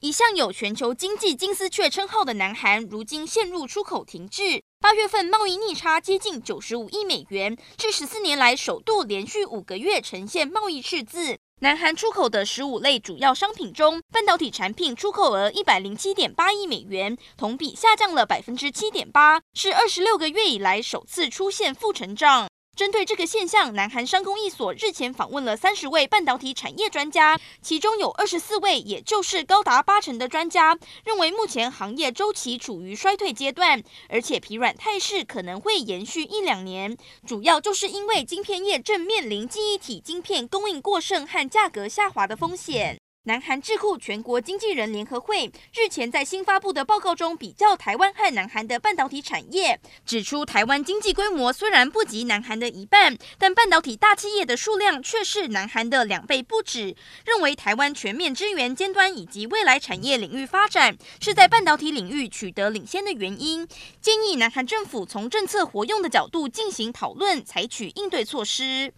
一向有全球经济金丝雀称号的南韩，如今陷入出口停滞。八月份贸易逆差接近九十五亿美元，是十四年来首度连续五个月呈现贸易赤字。南韩出口的十五类主要商品中，半导体产品出口额一百零七点八亿美元，同比下降了百分之七点八，是二十六个月以来首次出现负成长。针对这个现象，南韩商工一所日前访问了三十位半导体产业专家，其中有二十四位，也就是高达八成的专家认为，目前行业周期处于衰退阶段，而且疲软态势可能会延续一两年，主要就是因为晶片业正面临记忆体晶片供应过剩和价格下滑的风险。南韩智库全国经纪人联合会日前在新发布的报告中，比较台湾和南韩的半导体产业，指出台湾经济规模虽然不及南韩的一半，但半导体大企业的数量却是南韩的两倍不止。认为台湾全面支援尖端以及未来产业领域发展，是在半导体领域取得领先的原因。建议南韩政府从政策活用的角度进行讨论，采取应对措施。